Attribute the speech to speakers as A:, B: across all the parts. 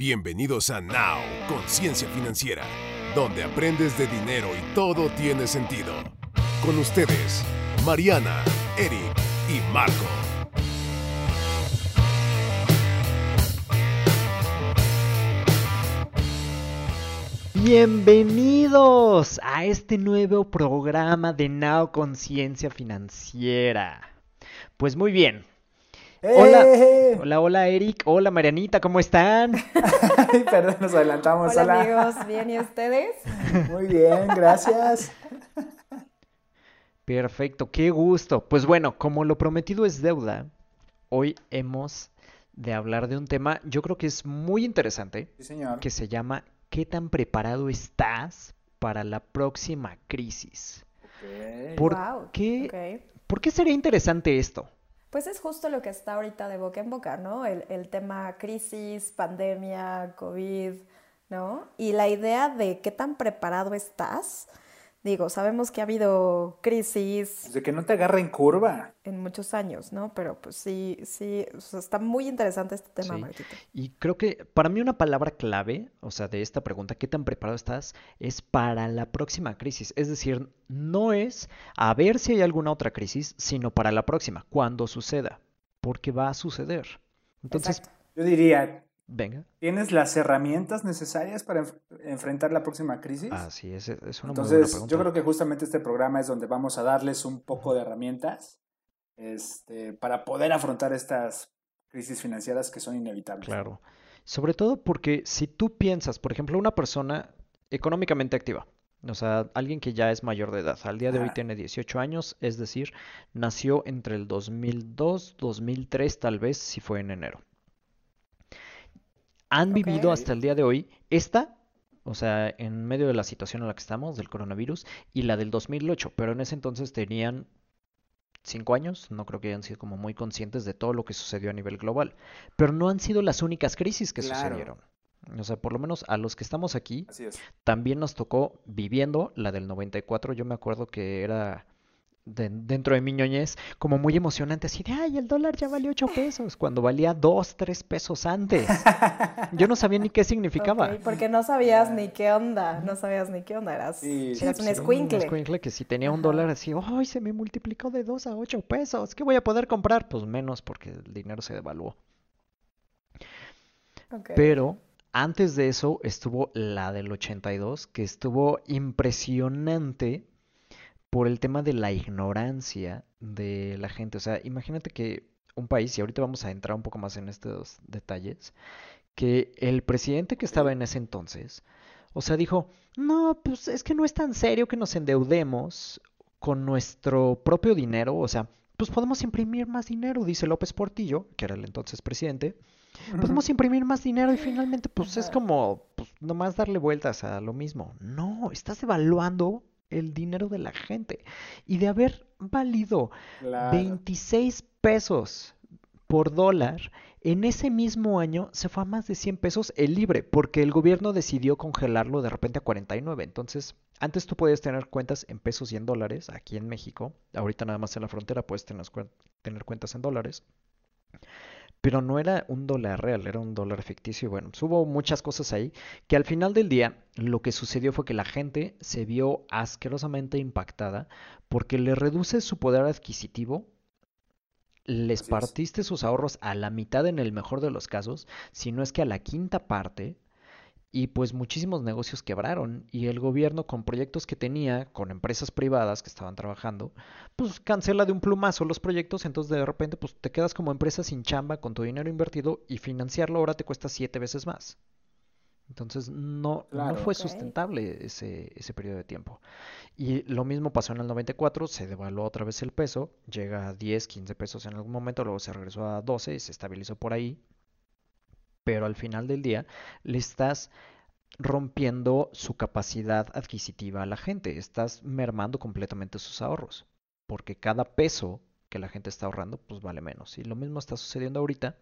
A: Bienvenidos a Now, Conciencia Financiera, donde aprendes de dinero y todo tiene sentido. Con ustedes, Mariana, Eric y Marco.
B: Bienvenidos a este nuevo programa de Now Conciencia Financiera. Pues muy bien,
C: ¡Eh!
B: hola, hola Eric, hola Marianita, ¿cómo están?
C: Ay, Perdón, nos adelantamos.
D: Hola,
C: Hola.
D: amigos, ¿bien y ustedes?
C: Muy bien, gracias.
B: Perfecto, qué gusto. Pues bueno, como lo prometido es deuda, hoy hemos de hablar de un tema, yo creo que es muy interesante,
C: Sí, señor.
B: que se llama ¿Qué tan preparado estás para la próxima crisis?
C: Ok.
B: ¿Por
D: Guau,
B: qué. ¿por qué sería interesante esto?
D: Pues es justo lo que está ahorita de boca en boca, ¿no? El, tema crisis, pandemia, COVID, ¿no? Y la idea de qué tan preparado estás. Digo, sabemos que ha habido crisis
C: De que no te agarre en curva.
D: en muchos años, ¿no? Pero pues sí, sí, o sea, está muy interesante este tema,
B: Sí.
D: Marquito.
B: Y creo que para mí una palabra clave, o sea, de esta pregunta, ¿qué tan preparado estás? Es para la próxima crisis. Es decir, no es a ver si hay alguna otra crisis, sino para la próxima, cuando suceda, porque va a suceder. Entonces,
D: Exacto.
C: Yo diría,
B: venga.
C: ¿tienes las herramientas necesarias para enf- enfrentar la próxima crisis?
B: Así es, es una muy buena
C: Entonces,
B: pregunta.
C: yo creo que justamente este programa es donde vamos a darles un poco de herramientas este, para poder afrontar estas crisis financieras que son inevitables.
B: Claro. Sobre todo porque si tú piensas, por ejemplo, una persona económicamente activa, o sea, alguien que ya es mayor de edad, al día de hoy tiene 18 años, es decir, nació entre el 2002, 2003, tal vez, si fue en enero. Han vivido hasta el día de hoy esta, o sea, en medio de la situación en la que estamos, del coronavirus, y la del 2008, pero en ese entonces tenían cinco años, no creo que hayan sido como muy conscientes de todo lo que sucedió a nivel global, pero no han sido las únicas crisis que
C: Claro.
B: sucedieron. O sea, por lo menos a los que estamos aquí,
C: es.
B: también nos tocó viviendo la del 94, yo me acuerdo que era de- dentro de mi ñoñez como muy emocionante, así de, ay, el dólar ya valió 8 pesos, cuando valía 2, 3 pesos antes. Yo no sabía ni qué significaba.
D: Ok, porque no sabías ni qué onda, no sabías ni qué onda, eras,
C: Sí,
D: eras
C: sí,
D: un escuincle.
B: escuincle que si tenía un dólar así, ¡ay! Se me multiplicó de 2 a 8 pesos. ¿Qué voy a poder comprar? Pues menos porque el dinero se devaluó. Pero antes de eso estuvo la del 82, que estuvo impresionante por el tema de la ignorancia de la gente. O sea, imagínate que un país, y ahorita vamos a entrar un poco más en estos detalles, que el presidente que estaba en ese entonces, o sea, dijo, no, pues es que no es tan serio que nos endeudemos con nuestro propio dinero, o sea, pues podemos imprimir más dinero, dice López Portillo, que era el entonces presidente, podemos imprimir más dinero y finalmente pues es como pues, nomás darle vueltas a lo mismo. No, estás devaluando el dinero de la gente. Y de haber valido
C: Claro.
B: 26 pesos por dólar, en ese mismo año se fue a más de 100 pesos el libre, porque el gobierno decidió congelarlo de repente a 49. Entonces, antes tú podías tener cuentas en pesos y en dólares aquí en México. Ahorita nada más en la frontera puedes tener cuentas en dólares. Pero no era un dólar real, era un dólar ficticio. Y bueno, hubo muchas cosas ahí que al final del día lo que sucedió fue que la gente se vio asquerosamente impactada porque le reduce su poder adquisitivo, les
C: Así es.
B: partiste sus ahorros a la mitad en el mejor de los casos, si no es que a la quinta parte, y pues muchísimos negocios quebraron y el gobierno con proyectos que tenía, con empresas privadas que estaban trabajando, pues cancela de un plumazo los proyectos, entonces de repente pues te quedas como empresa sin chamba con tu dinero invertido y financiarlo ahora te cuesta siete veces más. Entonces no, no fue sustentable ese, ese periodo de tiempo. Y lo mismo pasó en el 94, se devaluó otra vez el peso, llega a 10, 15 pesos en algún momento, luego se regresó a 12 y se estabilizó por ahí. Pero al final del día le estás rompiendo su capacidad adquisitiva a la gente, estás mermando completamente sus ahorros, porque cada peso que la gente está ahorrando pues vale menos. Y lo mismo está sucediendo ahorita,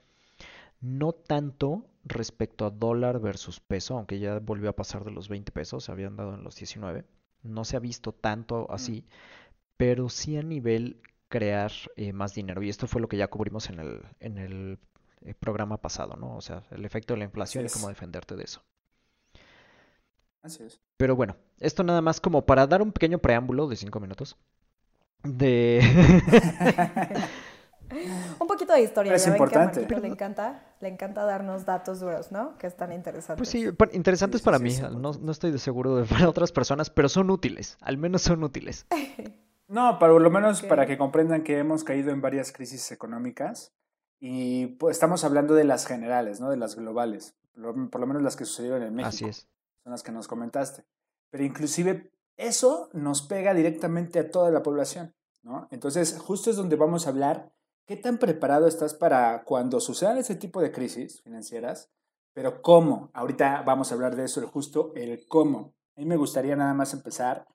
B: no tanto respecto a dólar versus peso, aunque ya volvió a pasar de los 20 pesos, se habían dado en los 19, no se ha visto tanto así, pero sí a nivel crear eh, más dinero. Y esto fue lo que ya cubrimos en el, en el programa pasado, ¿no? O sea, el efecto de la inflación y cómo defenderte de eso.
C: Así es.
B: Pero bueno, esto nada más como para dar un pequeño preámbulo de cinco minutos. De...
D: un poquito de historia.
C: Es importante.
D: le encanta, le encanta darnos datos duros, ¿no? Que están interesantes.
B: Pues sí, interesantes para mí. no, no, estoy de seguro de para otras personas, pero son útiles. Al menos son útiles.
C: No, por lo menos para que comprendan que hemos caído en varias crisis económicas y pues, estamos hablando de las generales, ¿no? De las globales, por lo menos las que sucedieron en México.
B: Así es.
C: Son las que nos comentaste. Pero inclusive eso nos pega directamente a toda la población, ¿no? Entonces, justo es donde vamos a hablar qué tan preparado estás para cuando sucedan ese tipo de crisis financieras, pero cómo. Ahorita vamos a hablar de eso, el justo el cómo. A mí me gustaría nada más empezar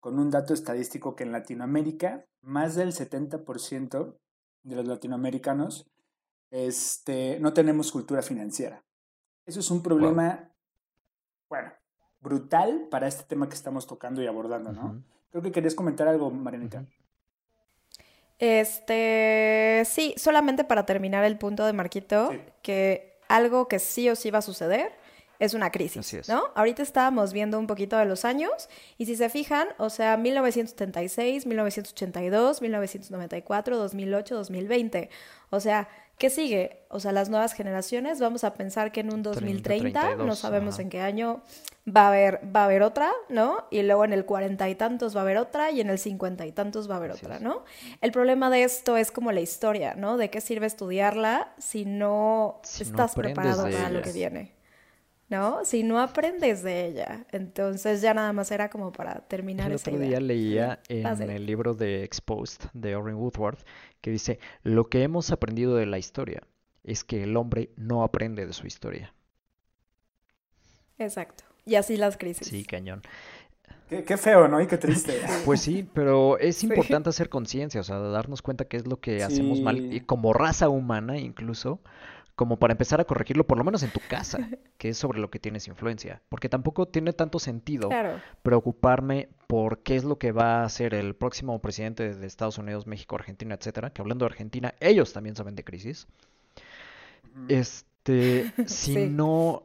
C: con un dato estadístico que en Latinoamérica más del 70% de los latinoamericanos este, no tenemos cultura financiera. Eso es un problema, bueno, brutal para este tema que estamos tocando y abordando, ¿no? Creo que querías comentar algo, Marianita.
D: Este, sí, solamente para terminar el punto de Marquito, que algo que sí o sí va a suceder es una crisis, ¿no? Ahorita estábamos viendo un poquito de los años y si se fijan, o sea, 1976, 1982, 1994, 2008, 2020. O sea, ¿qué sigue? O sea, las nuevas generaciones, vamos a pensar que en un 2030, no sabemos en qué año va a haber va a haber otra, ¿no? Y luego en el cuarenta y tantos va a haber otra y en el cincuenta y tantos va a haber otra, ¿no? El problema de esto es como la historia, ¿no? ¿De qué sirve estudiarla si no estás preparado para lo que viene? ¿no? Si no aprendes de ella. Entonces ya nada más era como para terminar
B: el
D: esa
B: otro día leía en el libro de Exposed de Orrin Woodworth que dice, lo que hemos aprendido de la historia es que el hombre no aprende de su historia.
D: Exacto. Y así las crisis.
B: Sí, cañón.
C: Qué, feo, ¿no? Y qué triste.
B: Pues sí, pero es importante hacer conciencia, o sea, darnos cuenta qué es lo que hacemos mal, y como raza humana incluso, como para empezar a corregirlo, por lo menos en tu casa, que es sobre lo que tienes influencia. Porque tampoco tiene tanto sentido preocuparme por qué es lo que va a hacer el próximo presidente de Estados Unidos, México, Argentina, etcétera. Que hablando de Argentina, ellos también saben de crisis. Este, si no,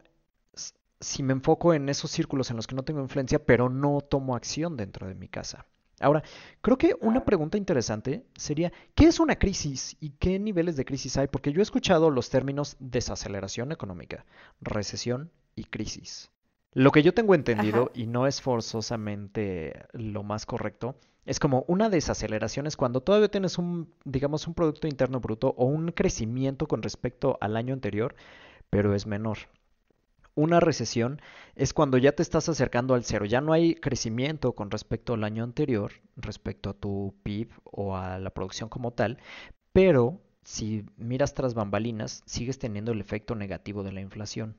B: si me enfoco en esos círculos en los que no tengo influencia, pero no tomo acción dentro de mi casa. Ahora, creo que una pregunta interesante sería, ¿qué es una crisis y qué niveles de crisis hay? Porque yo he escuchado los términos desaceleración económica, recesión y crisis. Lo que yo tengo entendido, y no es forzosamente lo más correcto, es como una desaceleración es cuando todavía tienes un, digamos, un Producto Interno Bruto o un crecimiento con respecto al año anterior, pero es menor. Una recesión es cuando ya te estás acercando al cero, ya no hay crecimiento con respecto al año anterior, respecto a tu PIB o a la producción como tal, pero si miras tras bambalinas, sigues teniendo el efecto negativo de la inflación.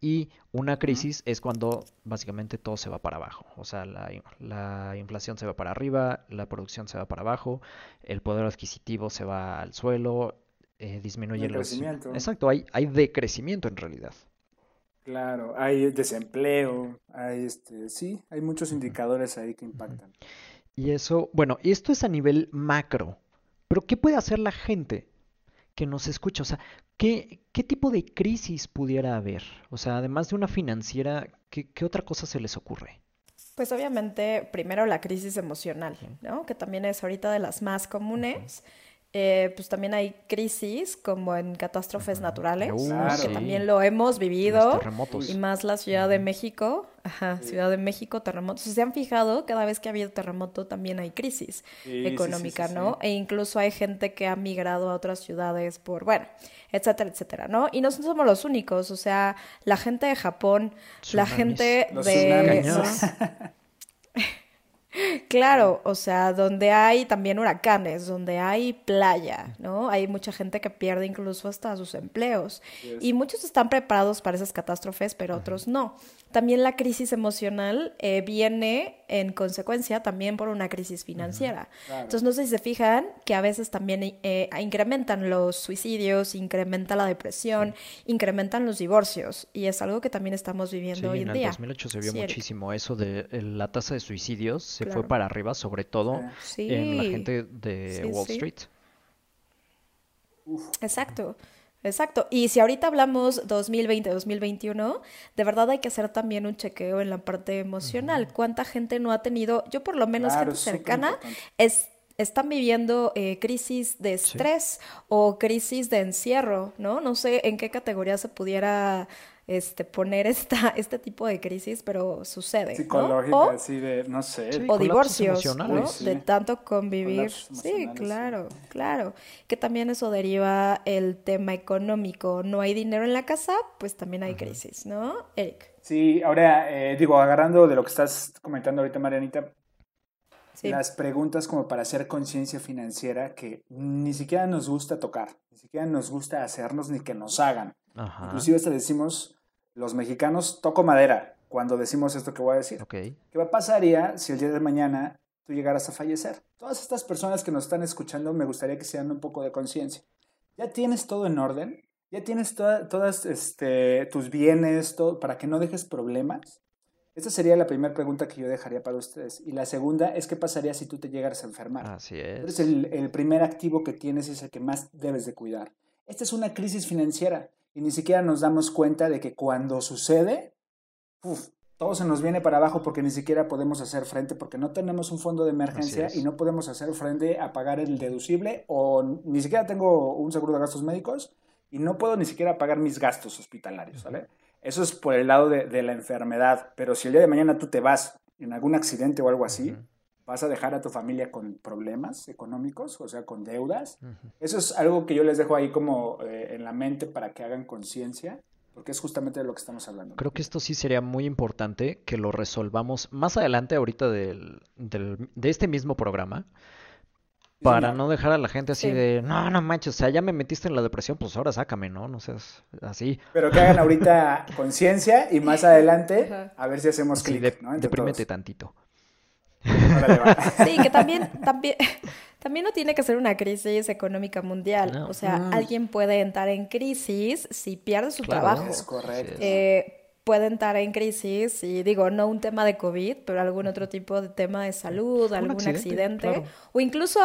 B: Y una crisis es cuando básicamente todo se va para abajo. O sea, la, inflación se va para arriba, la producción se va para abajo, el poder adquisitivo se va al suelo, eh, disminuye el
C: crecimiento.
B: Exacto, hay, hay decrecimiento en realidad.
C: Claro, hay desempleo, hay este, sí, hay muchos indicadores ahí que impactan.
B: Y eso, bueno, esto es a nivel macro, pero ¿qué puede hacer la gente que nos escucha? O sea, ¿qué, qué tipo de crisis pudiera haber? O sea, además de una financiera, ¿qué, qué otra cosa se les ocurre?
D: Pues obviamente, primero la crisis emocional, ¿no? Que también es ahorita de las más comunes. Eh, pues también hay crisis como en catástrofes naturales, que también lo hemos vivido. Y más la Ciudad de México, ajá, Ciudad de México, terremotos. Si se han fijado, cada vez que ha habido terremoto también hay crisis económica, ¿no? E incluso hay gente que ha migrado a otras ciudades por, bueno, etcétera, etcétera, ¿no? Y no somos los únicos, o sea, la gente de Japón, la gente de... Claro, o sea, donde hay también huracanes, donde hay playa, ¿no? Hay mucha gente que pierde incluso hasta sus empleos. Y muchos están preparados para esas catástrofes, pero otros no. También la crisis emocional eh, viene en consecuencia también por una crisis financiera. Entonces, no sé si se fijan que a veces también eh, incrementan los suicidios, incrementa la depresión, incrementan los divorcios. Y es algo que también estamos viviendo hoy en, día.
B: En 2008 se vio muchísimo eso de la tasa de suicidios, se fue para arriba, sobre todo en la gente de Wall Street.
D: Exacto. Exacto. Y si ahorita hablamos 2020, 2021, de verdad hay que hacer también un chequeo en la parte emocional. ¿Cuánta gente no ha tenido, yo por lo menos gente cercana, es, están viviendo eh, crisis de estrés o crisis de encierro, ¿no? No sé en qué categoría se pudiera este, poner esta, este tipo de crisis, pero sucede.
C: Psicológica,
D: ¿no?
C: así de, no sé.
D: o divorcios, ¿no? De tanto convivir. Sí, claro, claro. Que también eso deriva el tema económico. No hay dinero en la casa, pues también hay crisis, ¿no? Eric.
C: Sí, ahora, eh, digo, agarrando de lo que estás comentando ahorita, Marianita, las preguntas como para hacer conciencia financiera que ni siquiera nos gusta tocar, ni siquiera nos gusta hacernos ni que nos hagan. Inclusive hasta decimos, los mexicanos, toco madera cuando decimos esto que voy a decir.
B: Okay.
C: ¿Qué pasaría si el día de mañana tú llegaras a fallecer? Todas estas personas que nos están escuchando, me gustaría que se den un poco de conciencia. ¿Ya tienes todo en orden? ¿Ya tienes todas este, tus bienes todo, para que no dejes problemas? Esa sería la primera pregunta que yo dejaría para ustedes. Y la segunda es qué pasaría si tú te llegaras a enfermar.
B: Así es.
C: Entonces el, el primer activo que tienes es el que más debes de cuidar. Esta es una crisis financiera y ni siquiera nos damos cuenta de que cuando sucede, todo se nos viene para abajo porque ni siquiera podemos hacer frente, porque no tenemos un fondo de emergencia y no podemos hacer frente a pagar el deducible o ni siquiera tengo un seguro de gastos médicos y no puedo ni siquiera pagar mis gastos hospitalarios, ¿vale? Eso es por el lado de, la enfermedad, pero si el día de mañana tú te vas en algún accidente o algo así, vas a dejar a tu familia con problemas económicos, o sea, con deudas. Eso es algo que yo les dejo ahí como eh, en la mente para que hagan conciencia, porque es justamente de lo que estamos hablando.
B: Creo que esto sí sería muy importante que lo resolvamos más adelante, ahorita del, de este mismo programa. Para no dejar a la gente así de, no, no manches, o sea, ya me metiste en la depresión, pues ahora sácame, ¿no? No seas así.
C: Pero que hagan ahorita conciencia y más adelante a ver si hacemos clic, ¿no?
B: Deprímete tantito.
D: Sí, que también, también, también no tiene que ser una crisis económica mundial. O sea, mm. alguien puede entrar en crisis si pierde su trabajo.
C: Es correcto.
D: Eh, puede entrar en crisis y digo, no un tema de COVID, pero algún otro tipo de tema de salud, algún accidente, o incluso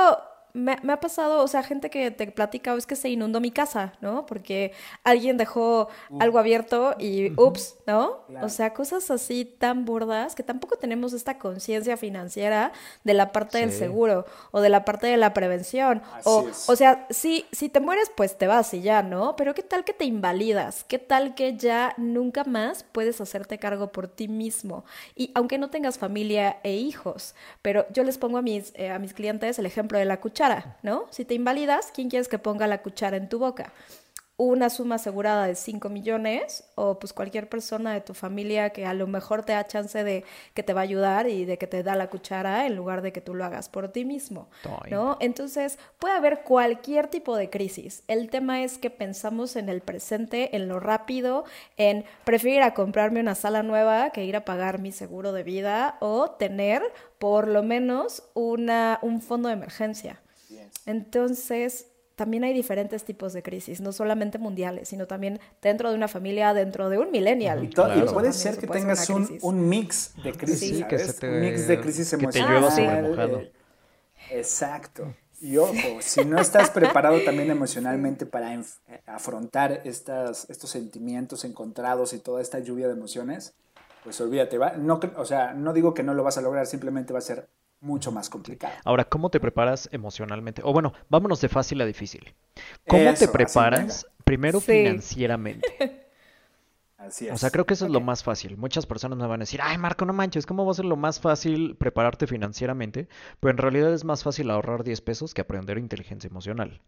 D: me, ha pasado, o sea, gente que te platica, es que se inundó mi casa, ¿no? Porque alguien dejó algo abierto y ups, ¿no? O sea, cosas así tan burdas que tampoco tenemos esta conciencia financiera de la parte del seguro o de la parte de la prevención. o, o sea, si, si te mueres, pues te vas y ya, ¿no? Pero ¿qué tal que te invalidas? ¿Qué tal que ya nunca más puedes hacerte cargo por ti mismo? Y aunque no tengas familia e hijos, pero yo les pongo a mis, eh, a mis clientes el ejemplo de la cuchara ¿no? Si te invalidas, ¿quién quieres que ponga la cuchara en tu boca? una suma asegurada de 5 millones o pues cualquier persona de tu familia que a lo mejor te da chance de que te va a ayudar y de que te da la cuchara en lugar de que tú lo hagas por ti mismo, ¿no? Entonces puede haber cualquier tipo de crisis. El tema es que pensamos en el presente, en lo rápido, en preferir a comprarme una sala nueva que ir a pagar mi seguro de vida o tener por lo menos una, un fondo de emergencia. Entonces, también hay diferentes tipos de crisis, no solamente mundiales, sino también dentro de una familia, dentro de un millennial.
C: Y, puede ser que tengas un, mix de crisis, un mix de crisis
B: emocional.
C: exacto. Y ojo, si no estás preparado también emocionalmente para afrontar estas, estos sentimientos encontrados y toda esta lluvia de emociones, pues olvídate, va, no, o sea, no digo que no lo vas a lograr, simplemente va a ser mucho más complicado.
B: Ahora, ¿cómo te preparas emocionalmente? O bueno, vámonos de fácil a difícil. ¿Cómo te preparas primero financieramente?
C: Así es.
B: O sea, creo que eso es lo más fácil. Muchas personas me van a decir, ay, Marco, no manches, ¿cómo va a ser lo más fácil prepararte financieramente? Pero en realidad es más fácil ahorrar 10 pesos que aprender inteligencia emocional.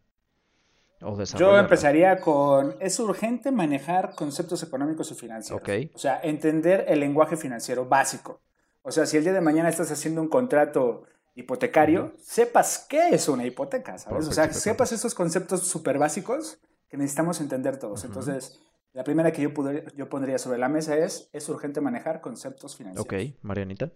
B: O
C: Yo empezaría con, es urgente manejar conceptos económicos y financieros. O sea, entender el lenguaje financiero básico. O sea, si el día de mañana estás haciendo un contrato hipotecario, sepas qué es una hipoteca, ¿sabes? O sea, sepas esos conceptos súper básicos que necesitamos entender todos. Entonces, la primera que yo, yo pondría sobre la mesa es, es urgente manejar conceptos financieros.
B: Ok, Marianita.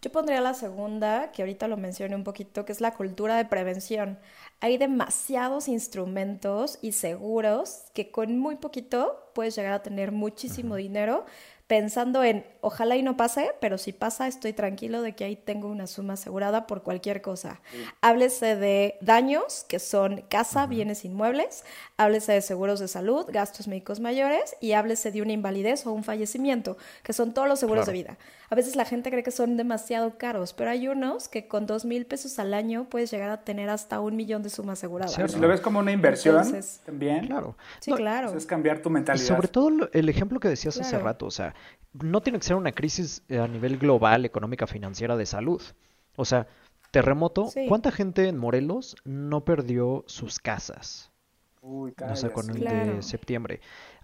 D: Yo pondría la segunda, que ahorita lo mencioné un poquito, que es la cultura de prevención. Hay demasiados instrumentos y seguros que con muy poquito puedes llegar a tener muchísimo dinero, pensando en ojalá y no pase, pero si pasa estoy tranquilo de que ahí tengo una suma asegurada por cualquier cosa. Háblese de daños, que son casa, bienes inmuebles, háblese de seguros de salud, gastos médicos mayores y háblese de una invalidez o un fallecimiento, que son todos los seguros de vida. A veces la gente cree que son demasiado caros, pero hay unos que con dos mil pesos al año puedes llegar a tener hasta un millón de suma asegurada.
C: Si lo ves como una inversión también.
B: Claro.
D: Sí, claro.
C: Es cambiar tu mentalidad.
B: Y sobre todo el ejemplo que decías hace rato, o sea, no tiene que ser una crisis a nivel global, económica, financiera, de salud. O sea, terremoto, ¿cuánta gente en Morelos no perdió sus casas?
C: Uy,
B: o sea, con el de septiembre.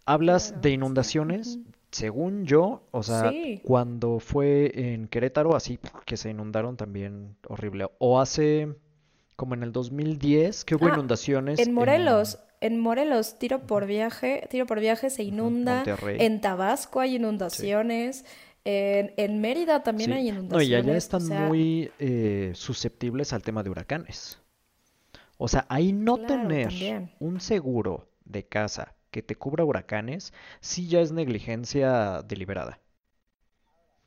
B: Hablas de inundaciones, según yo, o sea, cuando fue en Querétaro, así que se inundaron también horrible. O hace como en el 2010 que hubo ah, inundaciones.
D: En Morelos, en Morelos, tiro por viaje, tiro por viaje se inunda. En Tabasco hay inundaciones. En, Mérida también hay inundaciones.
B: No, y allá están muy eh, susceptibles al tema de huracanes. O sea, ahí no tener un seguro de casa que te cubra huracanes, sí ya es negligencia deliberada.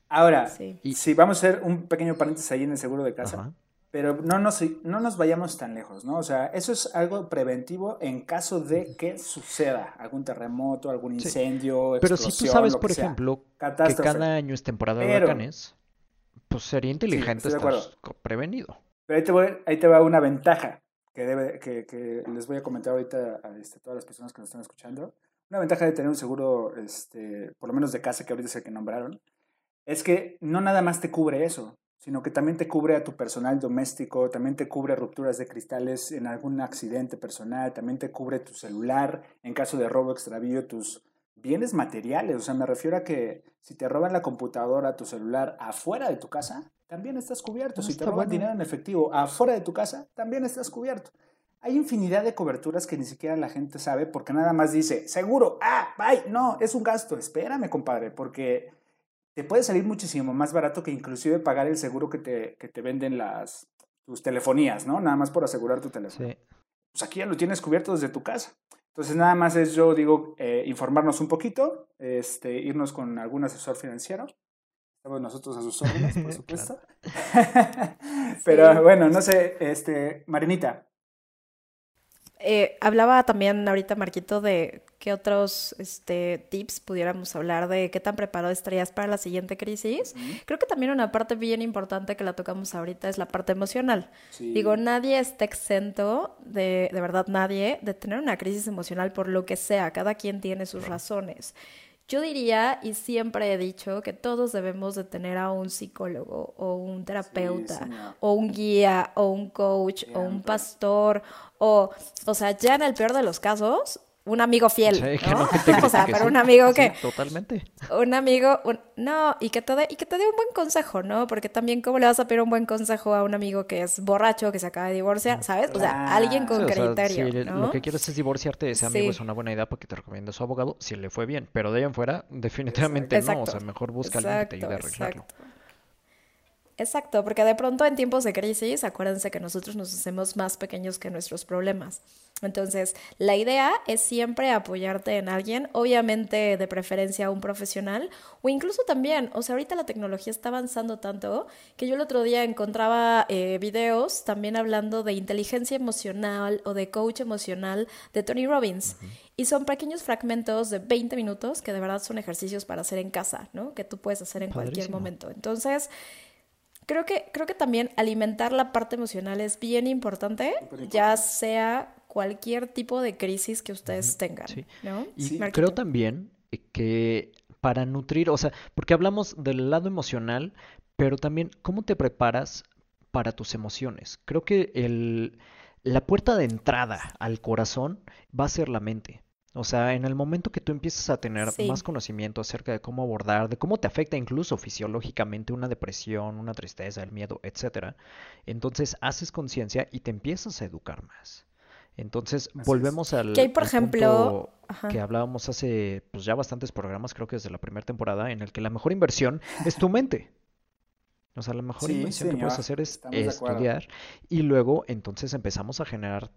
C: Ahora, si vamos a hacer un pequeño paréntesis ahí en el seguro de casa. Pero no nos, no nos vayamos tan lejos, ¿no? O sea, eso es algo preventivo en caso de que suceda algún terremoto, algún incendio,
B: Pero si tú sabes, por ejemplo, que cada año es temporada de huracanes, pues sería inteligente estar prevenido.
C: Pero ahí te, voy, ahí te va una ventaja que, debe, que, que les voy a comentar ahorita a este, todas las personas que nos están escuchando. Una ventaja de tener un seguro, este, por lo menos de casa, que ahorita es el que nombraron, es que no nada más te cubre eso sino que también te cubre a tu personal doméstico, también te cubre rupturas de cristales en algún accidente personal, también te cubre tu celular en caso de robo, extravío, tus bienes materiales. O sea, me refiero a que si te roban la computadora, tu celular afuera de tu casa, también estás cubierto. si te roban dinero en efectivo afuera de tu casa, también estás cubierto. Hay infinidad de coberturas que ni siquiera la gente sabe porque nada más dice, seguro, ah, bye, no, es un gasto. Espérame, compadre, porque te puede salir muchísimo más barato que inclusive pagar el seguro que te, que te venden las, tus telefonías, ¿no? Nada más por asegurar tu teléfono. Sí. Pues aquí ya lo tienes cubierto desde tu casa. Entonces nada más es yo digo eh, informarnos un poquito, este, irnos con algún asesor financiero. Estamos nosotros a sus órdenes, por supuesto. Pero bueno, no sé, este, Marinita,
D: eh, hablaba también ahorita, Marquito, de qué otros este, tips pudiéramos hablar de qué tan preparado estarías para la siguiente crisis. Creo que también una parte bien importante que la tocamos ahorita es la parte emocional. Digo, nadie está exento, de, de verdad nadie, de tener una crisis emocional por lo que sea. Cada quien tiene sus razones. Yo diría, y siempre he dicho, que todos debemos de tener a un psicólogo o un terapeuta o un guía o un coach o un pastor o, o sea, ya en el peor de los casos, un amigo fiel, ¿no? o sea, pero un amigo que...
B: totalmente.
D: Un amigo, no, y que, te dé, y que te dé un buen consejo, ¿no? Porque también, ¿cómo le vas a pedir un buen consejo a un amigo que es borracho, que se acaba de divorciar, ¿sabes? O sea, alguien con criterio, si
B: lo que quieres es divorciarte, ese amigo es una buena idea para que te recomiende a su abogado, si le fue bien, pero de ahí en fuera, definitivamente no, o sea, mejor busca a alguien que te ayude a arreglarlo.
D: Exacto, porque de pronto en tiempos de crisis, acuérdense que nosotros nos hacemos más pequeños que nuestros problemas. Entonces, la idea es siempre apoyarte en alguien, obviamente de preferencia un profesional, o incluso también, o sea, ahorita la tecnología está avanzando tanto que yo el otro día encontraba eh, videos también hablando de inteligencia emocional o de coach emocional de Tony Robbins. Y son pequeños fragmentos de 20 minutos que de verdad son ejercicios para hacer en casa, ¿no? Que tú puedes hacer en cualquier momento. Entonces, Creo que, creo que también alimentar la parte emocional es bien importante, ya sea cualquier tipo de crisis que ustedes tengan. ¿no?
B: Y creo también que para nutrir, o sea, porque hablamos del lado emocional, pero también cómo te preparas para tus emociones. Creo que el, la puerta de entrada al corazón va a ser la mente. O sea, en el momento que tú empiezas a tener más conocimiento acerca de cómo abordar, de cómo te afecta incluso fisiológicamente una depresión, una tristeza, el miedo, etcétera, entonces haces conciencia y te empiezas a educar más. Entonces, volvemos al,
D: que por ejemplo,
B: que hablábamos hace pues ya bastantes programas, creo que desde la primera temporada, en el que la mejor inversión es tu mente. O sea, la mejor inversión que puedes hacer es estudiar y luego entonces empezamos a generar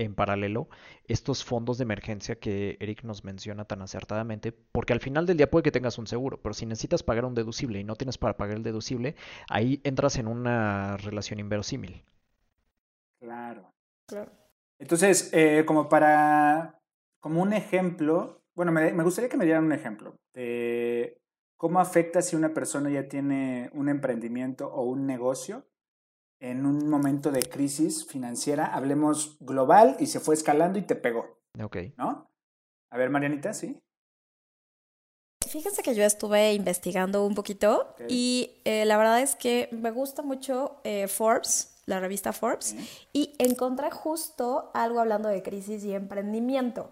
B: en paralelo estos fondos de emergencia que Eric nos menciona tan acertadamente, porque al final del día puede que tengas un seguro, pero si necesitas pagar un deducible y no tienes para pagar el deducible, ahí entras en una relación inverosímil.
C: Claro. claro. Entonces, eh, como para, como un ejemplo, bueno, me, me gustaría que me dieran un ejemplo de cómo afecta si una persona ya tiene un emprendimiento o un negocio en un momento de crisis financiera, hablemos global, y se fue escalando y te pegó.
B: Ok.
C: ¿No? A ver, Marianita, ¿sí?
D: Fíjense que yo estuve investigando un poquito y eh, la verdad es que me gusta mucho eh, Forbes la revista Forbes, y encontré justo algo hablando de crisis y emprendimiento.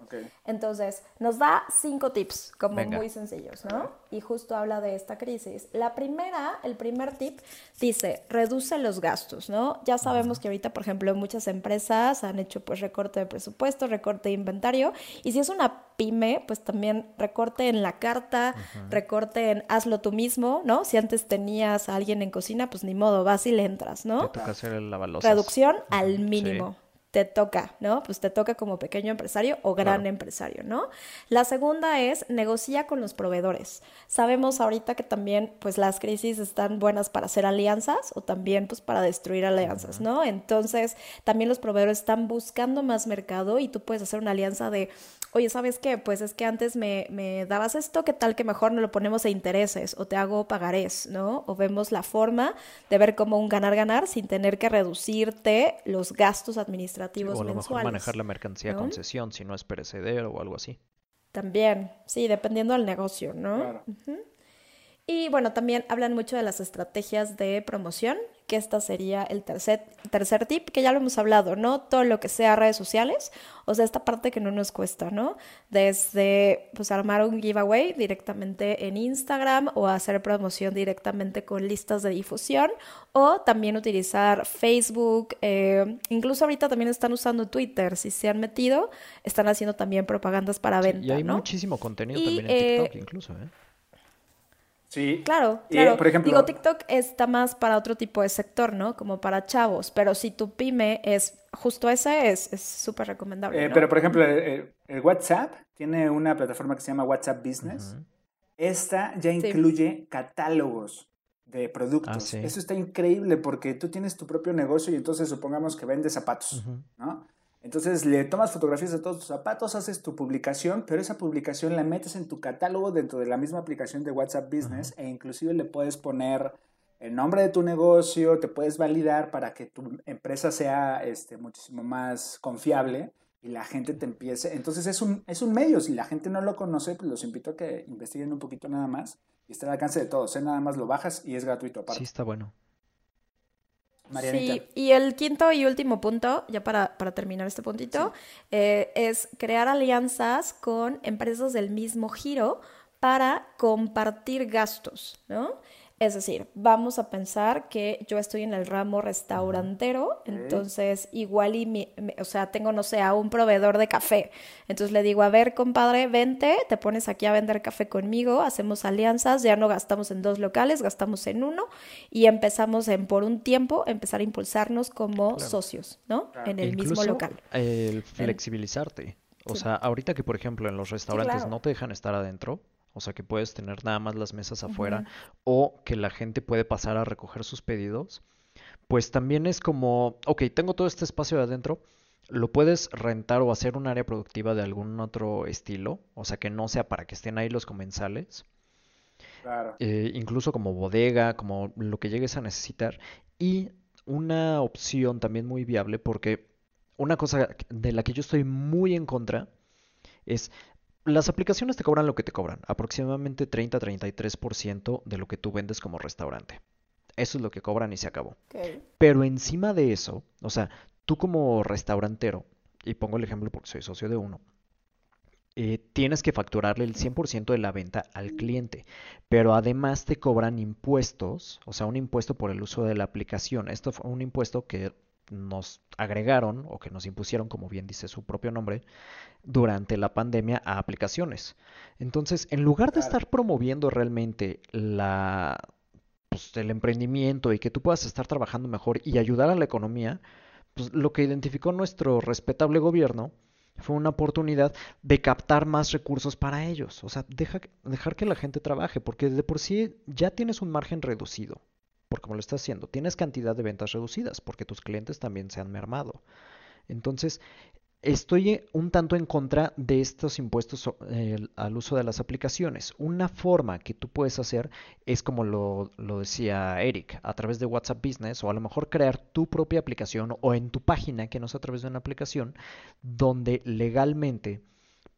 D: Entonces, nos da cinco tips, como muy sencillos, ¿no? Y justo habla de esta crisis. La primera, el primer tip, dice, reduce los gastos, ¿no? Ya sabemos que ahorita, por ejemplo, muchas empresas han hecho pues recorte de presupuesto, recorte de inventario, y si es una pyme, pues también recorte en la carta, recorte en hazlo tú mismo, ¿no? Si antes tenías a alguien en cocina, pues ni modo, vas y le entras, ¿no?
B: Te toca hacer el
D: Reducción al mínimo te toca, ¿no? Pues te toca como pequeño empresario o gran empresario, ¿no? La segunda es negocia con los proveedores. Sabemos ahorita que también pues las crisis están buenas para hacer alianzas o también pues para destruir alianzas, ¿no? Entonces también los proveedores están buscando más mercado y tú puedes hacer una alianza de, oye, ¿sabes qué? Pues es que antes me, me dabas esto, ¿qué tal que mejor no lo ponemos a intereses o te hago pagarés, ¿no? O vemos la forma de ver como un ganar-ganar sin tener que reducirte los gastos administrativos o a lo mejor
B: manejar la mercancía con concesión si no es perecedero o algo así.
D: También, sí, dependiendo del negocio, ¿no? Y bueno, también hablan mucho de las estrategias de promoción que esta sería el tercer, tercer tip, que ya lo hemos hablado, ¿no? Todo lo que sea redes sociales, o sea, esta parte que no nos cuesta, ¿no? Desde, pues, armar un giveaway directamente en Instagram o hacer promoción directamente con listas de difusión, o también utilizar Facebook, eh, incluso ahorita también están usando Twitter, si se han metido, están haciendo también propagandas para venta,
B: Y hay muchísimo contenido también en eh, TikTok, incluso, ¿eh?
C: Sí.
D: Claro, claro. por ejemplo, Digo, TikTok está más para otro tipo de sector, ¿no? Como para chavos, pero si tu pyme es justo ese, es súper recomendable.
C: Eh, pero, por ejemplo, el, WhatsApp tiene una plataforma que se llama WhatsApp Business. Esta ya incluye catálogos de productos. Ah, Eso está increíble porque tú tienes tu propio negocio y entonces supongamos que vendes zapatos, ¿no? Entonces le tomas fotografías de todos tus zapatos, haces tu publicación, pero esa publicación la metes en tu catálogo dentro de la misma aplicación de WhatsApp Business e inclusive le puedes poner el nombre de tu negocio, te puedes validar para que tu empresa sea este, muchísimo más confiable y la gente te empiece. Entonces es un, es un medio, si la gente no lo conoce, pues los invito a que investiguen un poquito nada más y está al alcance de todos. ¿eh? Nada más lo bajas y es gratuito aparte.
B: Sí, está bueno.
D: Sí, y el quinto y último punto, ya para, terminar este puntito, eh, es crear alianzas con empresas del mismo giro para compartir gastos, ¿no? Es decir, vamos a pensar que yo estoy en el ramo restaurantero, entonces igual y, o sea, tengo, no sé, a un proveedor de café. Entonces le digo, a ver, compadre, vente, te pones aquí a vender café conmigo, hacemos alianzas, ya no gastamos en dos locales, gastamos en uno y empezamos en, por un tiempo, empezar a impulsarnos como socios, ¿no? En el mismo local.
B: El flexibilizarte. O sea, ahorita que, por ejemplo, en los restaurantes no te dejan estar adentro, o sea que puedes tener nada más las mesas afuera o que la gente puede pasar a recoger sus pedidos, pues también es como, ok, tengo todo este espacio de adentro, lo puedes rentar o hacer un área productiva de algún otro estilo, o sea que no sea para que estén ahí los comensales.
C: Claro.
B: Eh, incluso como bodega, como lo que llegues a necesitar. Y una opción también muy viable, porque una cosa de la que yo estoy muy en contra es las aplicaciones te cobran lo que te cobran, aproximadamente 30-33% de lo que tú vendes como restaurante. Eso es lo que cobran y se acabó. Pero encima de eso, o sea, tú como restaurantero, y pongo el ejemplo porque soy socio de uno, eh, tienes que facturarle el 100% de la venta al cliente, pero además te cobran impuestos, o sea, un impuesto por el uso de la aplicación. Esto fue un impuesto que nos agregaron o que nos impusieron, como bien dice su propio nombre, durante la pandemia a aplicaciones. Entonces, en lugar de estar promoviendo realmente la, pues, el emprendimiento y que tú puedas estar trabajando mejor y ayudar a la economía, pues, lo que identificó nuestro respetable gobierno fue una oportunidad de captar más recursos para ellos. O sea, deja, dejar que la gente trabaje, porque de por sí ya tienes un margen reducido, por como lo estás haciendo. Tienes cantidad de ventas reducidas, porque tus clientes también se han mermado. Entonces, Estoy un tanto en contra de estos impuestos al uso de las aplicaciones. Una forma que tú puedes hacer es como lo, lo, decía Eric, a través de WhatsApp Business o a lo mejor crear tu propia aplicación o en tu página, que no es a través de una aplicación, donde legalmente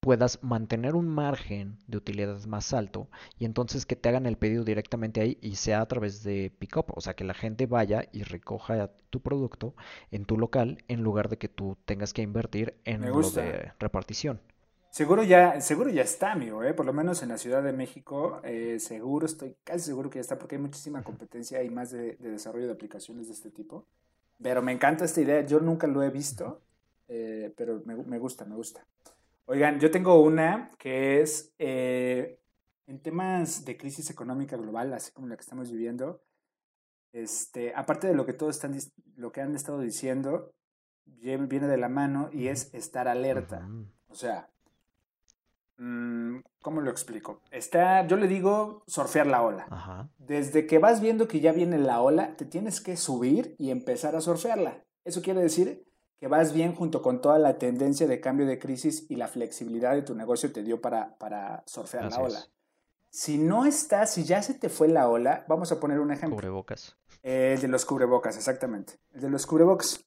B: puedas mantener un margen de utilidad más alto y entonces que te hagan el pedido directamente ahí y sea a través de pickup, o sea que la gente vaya y recoja tu producto en tu local en lugar de que tú tengas que invertir en lo de repartición.
C: Seguro ya, seguro ya está, amigo, ¿eh? por lo menos en la Ciudad de México, eh, seguro, estoy casi seguro que ya está, porque hay muchísima competencia y más de, desarrollo de aplicaciones de este tipo. Pero me encanta esta idea, yo nunca lo he visto, eh, pero me, me gusta, me gusta. Oigan, yo tengo una que es eh, en temas de crisis económica global, así como la que estamos viviendo. Este, aparte de lo que todos están, lo que han estado diciendo, viene de la mano y es estar alerta. O sea, mm, ¿cómo lo explico? Está, yo le digo surfear la ola. Desde que vas viendo que ya viene la ola, te tienes que subir y empezar a surfearla. Eso quiere decir que vas bien junto con toda la tendencia de cambio de crisis y la flexibilidad de tu negocio te dio para, para surfear la ola. Si no estás, si ya se te fue la ola, vamos a poner un ejemplo.
B: Cubrebocas.
C: el de los cubrebocas, exactamente. El de los cubrebocas.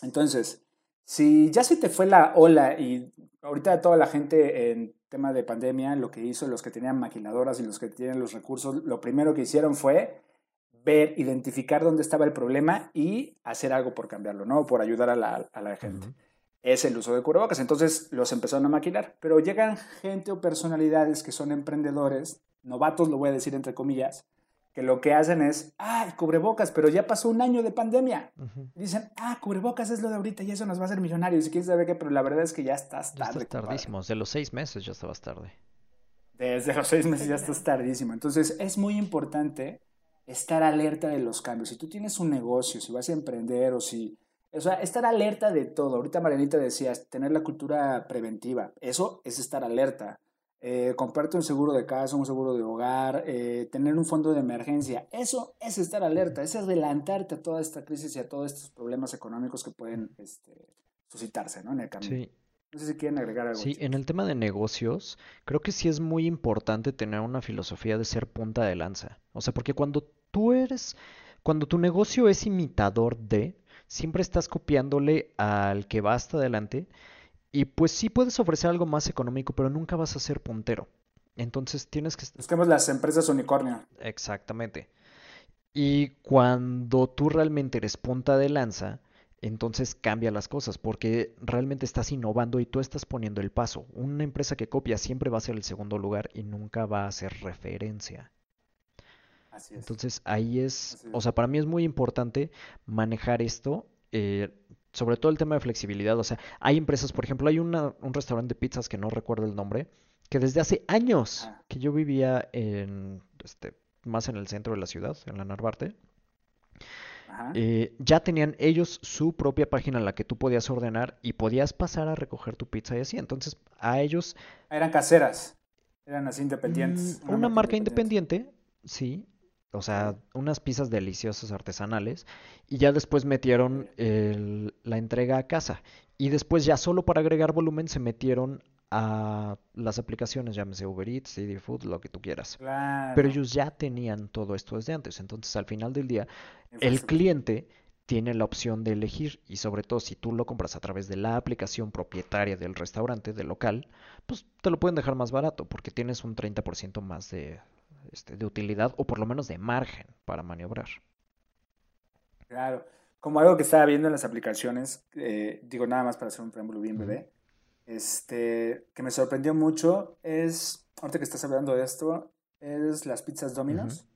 C: Entonces, si ya se te fue la ola y ahorita toda la gente en tema de pandemia, lo que hizo los que tenían maquiladoras y los que tienen los recursos, lo primero que hicieron fue ver, identificar dónde estaba el problema y hacer algo por cambiarlo, ¿no? Por ayudar a la, a la gente. Es el uso de cubrebocas. Entonces los empezaron a maquilar. Pero llegan gente o personalidades que son emprendedores, novatos, lo voy a decir entre comillas, que lo que hacen es, ah, cubrebocas, pero ya pasó un año de pandemia. Dicen, ah, cubrebocas es lo de ahorita y eso nos va a hacer millonarios. Y quién sabe qué, pero la verdad es que ya estás tarde.
B: Ya tardísimo. De los seis meses ya estabas tarde.
C: Desde los seis meses ya estás tardísimo. Entonces es muy importante estar alerta de los cambios. Si tú tienes un negocio, si vas a emprender o si... O sea, estar alerta de todo. Ahorita Marianita decía, tener la cultura preventiva. Eso es estar alerta. Eh, comprarte un seguro de casa, un seguro de hogar, eh, tener un fondo de emergencia. Eso es estar alerta, es adelantarte a toda esta crisis y a todos estos problemas económicos que pueden este, suscitarse ¿no? en el camino. Sí. No sé si quieren agregar algo.
B: Sí, en el tema de negocios, creo que sí es muy importante tener una filosofía de ser punta de lanza. O sea, porque cuando tú eres, cuando tu negocio es imitador de, siempre estás copiándole al que va hasta adelante y pues sí puedes ofrecer algo más económico, pero nunca vas a ser puntero. Entonces tienes que...
C: Busquemos las empresas unicornio.
B: Exactamente. Y cuando tú realmente eres punta de lanza, entonces cambia las cosas porque realmente estás innovando y tú estás poniendo el paso. Una empresa que copia siempre va a ser el segundo lugar y nunca va a ser referencia. Entonces ahí es, o sea, para mí es muy importante manejar esto, eh, sobre todo el tema de flexibilidad. O sea, hay empresas, por ejemplo, hay un restaurante de pizzas que no recuerdo el nombre, que desde hace años ah. que yo vivía en, este, más en el centro de la ciudad, en la Narvarte, eh, ya tenían ellos su propia página en la que tú podías ordenar y podías pasar a recoger tu pizza y así. Entonces, a ellos...
C: Eran caseras, eran así independientes.
B: Mm, una, marca independiente, sí, o sea, unas pizzas deliciosas artesanales. Y ya después metieron la entrega a casa. Y después ya solo para agregar volumen se metieron a las aplicaciones, llámese Uber Eats, CD Food, lo que tú quieras. Pero ellos ya tenían todo esto desde antes, entonces al final del día el cliente tiene la opción de elegir y sobre todo si tú lo compras a través de la aplicación propietaria del restaurante, del local, pues te lo pueden dejar más barato porque tienes un 30% más de, este, de utilidad o por lo menos de margen para maniobrar.
C: Claro, como algo que estaba viendo en las aplicaciones, eh, digo nada más para hacer un preámbulo bien bebé, este, que me sorprendió mucho es, ahorita que estás hablando de esto, es las pizzas Domino's.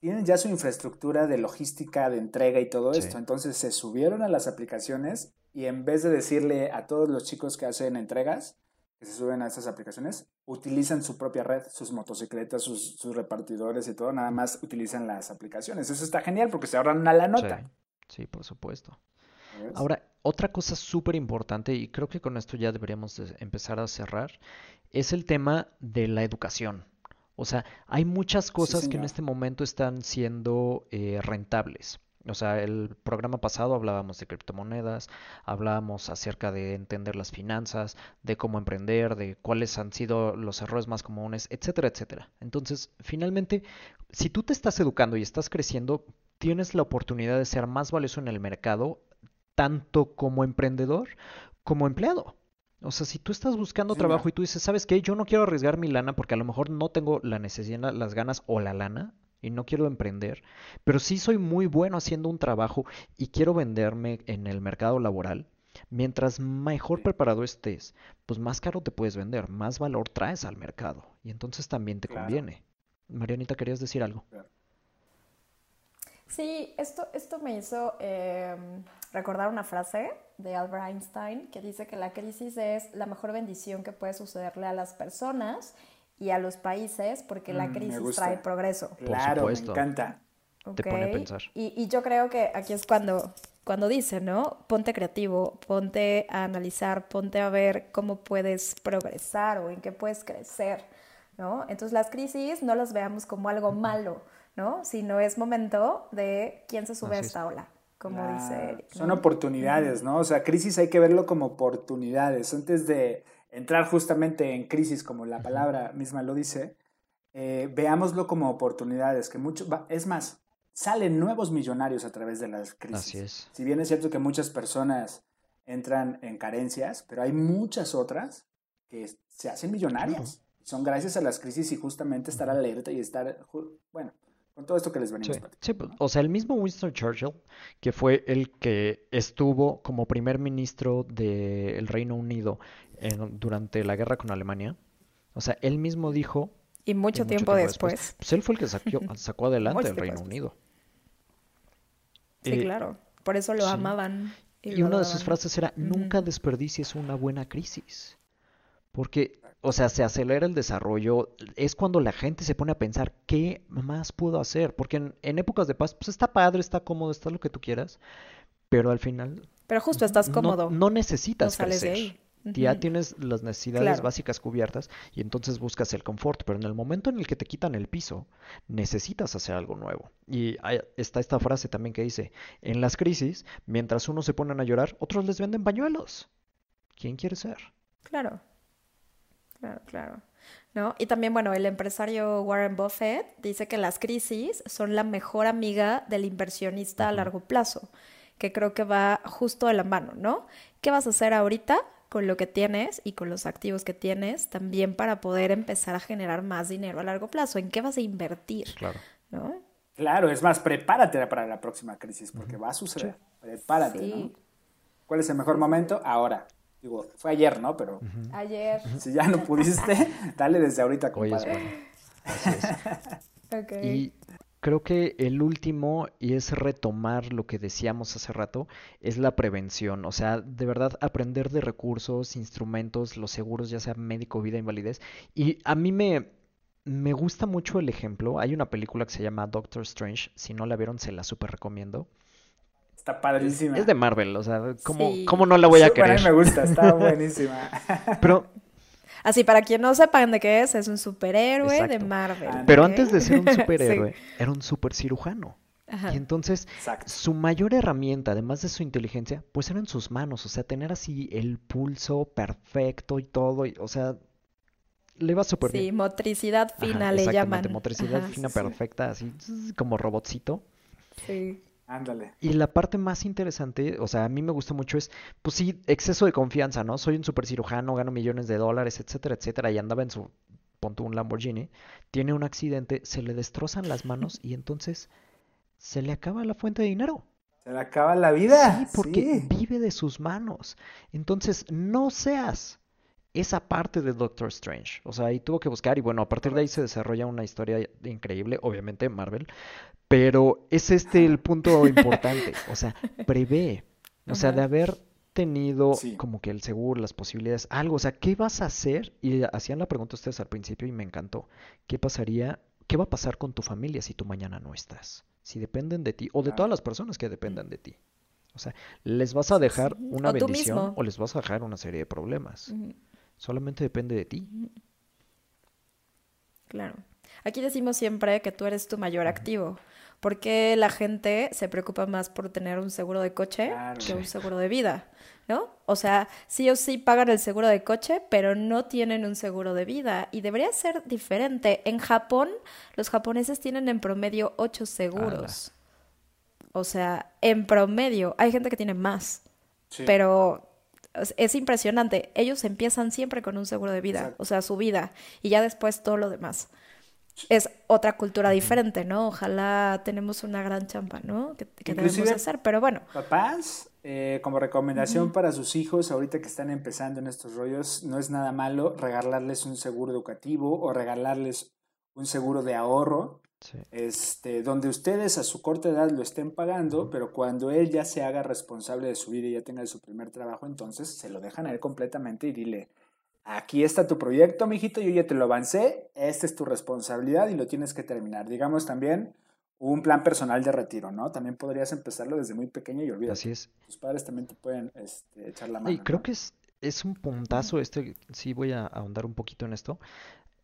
C: Tienen ya su infraestructura de logística, de entrega y todo esto. Entonces se subieron a las aplicaciones y en vez de decirle a todos los chicos que hacen entregas, que se suben a estas aplicaciones, utilizan su propia red, sus motocicletas, sus, repartidores y todo, nada más utilizan las aplicaciones. Eso está genial porque se ahorran una la nota.
B: Sí, por supuesto. Ahora, otra cosa súper importante, y creo que con esto ya deberíamos empezar a cerrar, es el tema de la educación. O sea, hay muchas cosas que en este momento están siendo eh, rentables. O sea, el programa pasado hablábamos de criptomonedas, hablábamos acerca de entender las finanzas, de cómo emprender, de cuáles han sido los errores más comunes, etcétera, etcétera. Entonces, finalmente, si tú te estás educando y estás creciendo, tienes la oportunidad de ser más valioso en el mercado, tanto como emprendedor como empleado. O sea, si tú estás buscando trabajo y tú dices, ¿sabes qué? Yo no quiero arriesgar mi lana porque a lo mejor no tengo la necesidad, las ganas o la lana y no quiero emprender, pero sí soy muy bueno haciendo un trabajo y quiero venderme en el mercado laboral. Mientras mejor preparado estés, pues más caro te puedes vender, más valor traes al mercado y entonces también te conviene. Marianita, ¿querías decir algo?
D: Sí, esto, esto me hizo eh, recordar una frase de Albert Einstein que dice que la crisis es la mejor bendición que puede sucederle a las personas y a los países porque la mm, crisis trae progreso.
C: Claro, me encanta.
B: Te pone a pensar.
D: Y, y, yo creo que aquí es cuando, cuando dice, ¿no? Ponte creativo, ponte a analizar, ponte a ver cómo puedes progresar o en qué puedes crecer, ¿no? Entonces las crisis no las veamos como algo malo, ¿no? Sino es momento de quién se sube a esta ola como dice
C: Son oportunidades, ¿no? O sea, crisis hay que verlo como oportunidades. Antes de entrar justamente en crisis, como la palabra misma lo dice, eh, veámoslo como oportunidades, que mucho, es más, salen nuevos millonarios a través de las crisis.
B: Así es.
C: Si bien es cierto que muchas personas entran en carencias, pero hay muchas otras que se hacen millonarias. Son gracias a las crisis y justamente estar alerta y estar, bueno, con todo esto que les venimos
B: sí, pues, o sea, el mismo Winston Churchill, que fue el que estuvo como primer ministro del Reino Unido durante la guerra con Alemania, o sea, él mismo dijo...
D: Y mucho, tiempo, después,
B: Pues él fue el que sacó adelante el Reino Unido.
D: Sí, eh, claro. Por eso lo amaban.
B: Y, una de sus frases era, nunca desperdicies una buena crisis. Porque o sea, se acelera el desarrollo, es cuando la gente se pone a pensar qué más puedo hacer, porque en, épocas de paz, pues está padre, está cómodo, está lo que tú quieras, pero al final...
D: Pero justo estás cómodo.
B: No, necesitas crecer. Ya tienes las necesidades básicas cubiertas y entonces buscas el confort, pero en el momento en el que te quitan el piso, necesitas hacer algo nuevo. Y está esta frase también que dice, en las crisis, mientras unos se ponen a llorar, otros les venden pañuelos. ¿Quién quiere ser?
D: Claro. Claro, claro. ¿No? Y también, bueno, el empresario Warren Buffett dice que las crisis son la mejor amiga del inversionista a largo plazo, que creo que va justo de la mano, ¿no? ¿Qué vas a hacer ahorita con lo que tienes y con los activos que tienes también para poder empezar a generar más dinero a largo plazo? ¿En qué vas a invertir?
B: Claro.
D: ¿No?
C: Claro, es más, prepárate para la próxima crisis, porque va a suceder. Prepárate, ¿no? ¿Cuál es el mejor momento? Ahora. Digo, fue ayer, ¿no? Pero.
D: Ayer.
C: Si ya no pudiste, dale desde ahorita, compadre.
B: Así es. Y creo que el último, y es retomar lo que decíamos hace rato, es la prevención. O sea, de verdad, aprender de recursos, instrumentos, los seguros, ya sea médico, vida, invalidez. Y a mí me, me gusta mucho el ejemplo. Hay una película que se llama Doctor Strange. Si no la vieron, se la súper recomiendo.
C: Está padrísima.
B: Es de Marvel, o sea, ¿cómo, no la voy a querer?
C: A mí me gusta, está buenísima.
B: Pero
D: Así, para quien no sepan de qué es, es un superhéroe de Marvel.
B: Pero antes de ser un superhéroe, era un super cirujano. Y entonces, su mayor herramienta, además de su inteligencia, pues eran sus manos. O sea, tener así el pulso perfecto y todo. o sea, le va súper bien.
D: Sí, motricidad fina le llaman.
B: Motricidad fina perfecta, así como robotcito.
D: Sí.
C: Ándale.
B: Y la parte más interesante, o sea, a mí me gusta mucho es, pues sí, exceso de confianza, ¿no? Soy un super cirujano, gano millones de dólares, etcétera, etcétera, y andaba en su, ponte un Lamborghini, tiene un accidente, se le destrozan las manos y entonces se le acaba la fuente de dinero.
C: Se le acaba la vida.
B: Sí, porque vive de sus manos. Entonces, no seas esa parte de Doctor Strange. O sea, ahí tuvo que buscar y bueno, a partir de ahí se desarrolla una historia increíble, obviamente Marvel, pero es este el punto importante, o sea, prevé, o sea, de haber tenido como que el seguro, las posibilidades, algo, o sea, ¿qué vas a hacer? Y hacían la pregunta ustedes al principio y me encantó. ¿Qué pasaría? ¿Qué va a pasar con tu familia si tú mañana no estás? Si dependen de ti o de todas las personas que dependan de ti. O sea, les vas a dejar una
D: O
B: bendición
D: mismo.
B: o les vas a dejar una serie de problemas. Solamente depende de ti.
D: Claro. Aquí decimos siempre que tú eres tu mayor activo. Porque la gente se preocupa más por tener un seguro de coche
C: Claro.
D: que un seguro de vida, ¿no? O sea, sí o sí pagan el seguro de coche, pero no tienen un seguro de vida. Y debería ser diferente. En Japón, los japoneses tienen en promedio ocho seguros. O sea, en promedio. Hay gente que tiene más.
C: Sí.
D: Pero es- es impresionante. Ellos empiezan siempre con un seguro de vida,
C: Exacto.
D: o sea, su vida, y ya después todo lo demás. Es otra cultura diferente, ¿no? Ojalá tenemos una gran champa, ¿no? Que, que debemos hacer, pero bueno,
C: Papás, eh, como recomendación para sus hijos, ahorita que están empezando en estos rollos, no es nada malo regalarles un seguro educativo o regalarles un seguro de ahorro,
B: Sí.
C: este, donde ustedes a su corta edad lo estén pagando, pero cuando él ya se haga responsable de su vida y ya tenga su primer trabajo, entonces se lo dejan a él completamente y dile, aquí está tu proyecto, mijito, yo ya te lo avancé, esta es tu responsabilidad y lo tienes que terminar. Digamos también un plan personal de retiro, ¿no? También podrías empezarlo desde muy pequeño y olvídate.
B: Así es.
C: Tus padres también te pueden este, echar la mano.
B: Y creo
C: ¿no?
B: que es, es un puntazo este, sí voy a ahondar un poquito en esto.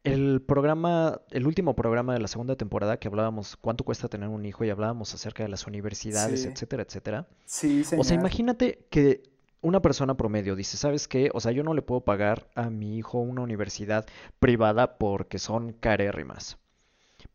B: El programa, el último programa de la segunda temporada que hablábamos cuánto cuesta tener un hijo y hablábamos acerca de las universidades,
C: Sí.
B: etcétera, etcétera.
C: Sí,
B: O sea,
C: señor.
B: imagínate que una persona promedio dice, ¿sabes qué? O sea, yo no le puedo pagar a mi hijo una universidad privada porque son carérrimas.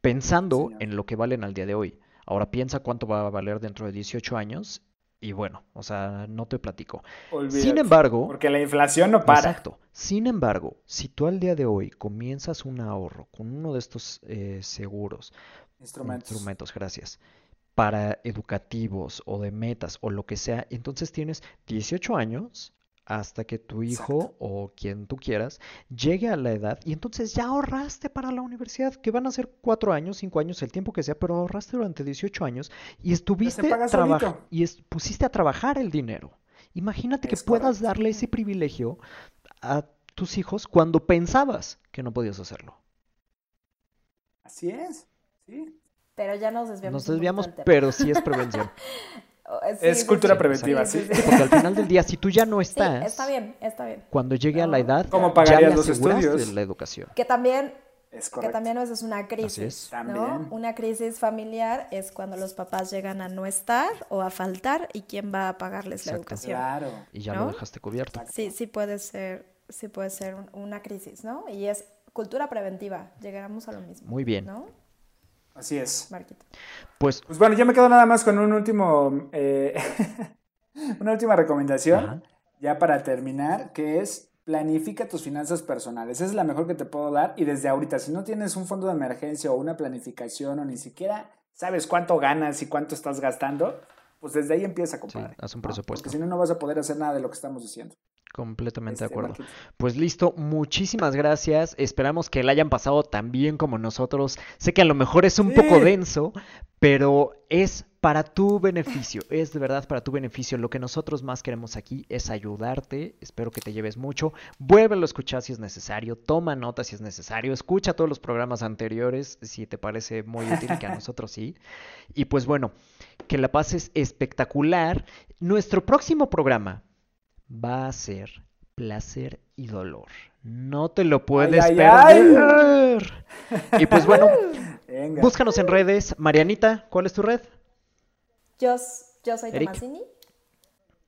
B: Pensando
C: Señor.
B: en lo que valen al día de hoy. Ahora piensa cuánto va a valer dentro de 18 años y bueno, o sea, no te platico. Sin embargo,
C: Porque la inflación no para.
B: Exacto. Sin embargo, si tú al día de hoy comienzas un ahorro con uno de estos eh, seguros,
C: Instrumentos.
B: instrumentos, gracias, para educativos o de metas o lo que sea, entonces tienes 18 años hasta que tu hijo
C: Exacto.
B: o quien tú quieras llegue a la edad y entonces ya ahorraste para la universidad, que van a ser 4 años, 5 años, el tiempo que sea, pero ahorraste durante 18 años y estuviste traba-
C: solito.
B: y es- pusiste a trabajar el dinero. Imagínate que puedas darle ese privilegio a tus hijos cuando pensabas que no podías hacerlo.
C: Así es. Sí.
D: pero ya nos desviamos.
B: Nos desviamos, pero sí es prevención.
D: Sí,
C: Es
D: sí,
C: cultura
D: sí.
C: preventiva,
D: Sí,
C: sí.
D: sí, sí.
B: Porque al final del día, si tú ya no
D: Sí,
B: estás,
D: está bien, está bien.
B: cuando llegue a la edad,
C: ¿Cómo
B: ya le
C: los estudios?
B: la educación.
D: Que también
C: Es
D: Que también eso es una crisis,
B: es.
D: ¿no?
C: También.
D: Una crisis familiar es cuando los papás llegan a no estar o a faltar y quién va a pagarles la educación.
C: Claro.
B: Y ya
D: ¿No?
B: lo dejaste cubierto.
D: Sí, sí puede ser, sí puede ser un- una crisis, ¿no? Y es cultura preventiva, llegamos a lo mismo.
B: Muy bien.
D: ¿No?
C: Así es.
D: Marquito.
B: Pues,
C: Pues bueno, yo me quedo nada más con un último, eh, una última recomendación,
B: Ajá.
C: ya para terminar, que es planifica tus finanzas personales. Esa es la mejor que te puedo dar y desde ahorita, si no tienes un fondo de emergencia o una planificación o ni siquiera sabes cuánto ganas y cuánto estás gastando, pues desde ahí empieza, compadre.
B: haz un
C: ¿no?
B: presupuesto.
C: Porque si no, no vas a poder hacer nada de lo que estamos diciendo.
B: Completamente de
C: Este,
B: acuerdo. Pues listo, muchísimas gracias. Esperamos que la hayan pasado tan bien como nosotros. Sé que a lo mejor es un
C: Sí.
B: poco denso, pero es para tu beneficio. Es de verdad para tu beneficio. Lo que nosotros más queremos aquí es ayudarte. Espero que te lleves mucho. Vuélvelo a escuchar si es necesario. Toma nota si es necesario. Escucha todos los programas anteriores si te parece muy útil, que a nosotros sí. Y pues bueno, que la pases espectacular. Nuestro próximo programa va a ser placer y dolor. No te lo puedes
C: ay,
B: perder. Y pues bueno,
C: Venga.
B: búscanos en redes. Marianita, ¿cuál es tu red?
D: Yo, soy
B: Eric.
D: Tomasini.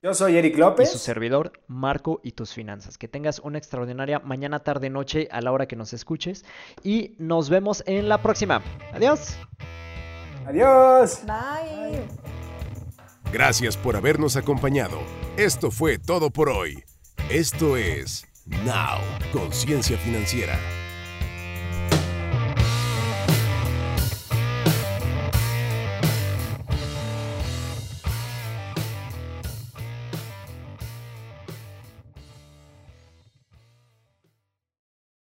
C: Yo soy Eric
B: Y
C: López.
B: su servidor, Marco y tus finanzas. Que tengas una extraordinaria mañana, tarde, noche a la hora que nos escuches. Y nos vemos en la próxima. Adiós.
C: Adiós.
D: Bye.
A: Gracias por habernos acompañado. Esto fue todo por hoy. Esto es Now, Conciencia Financiera.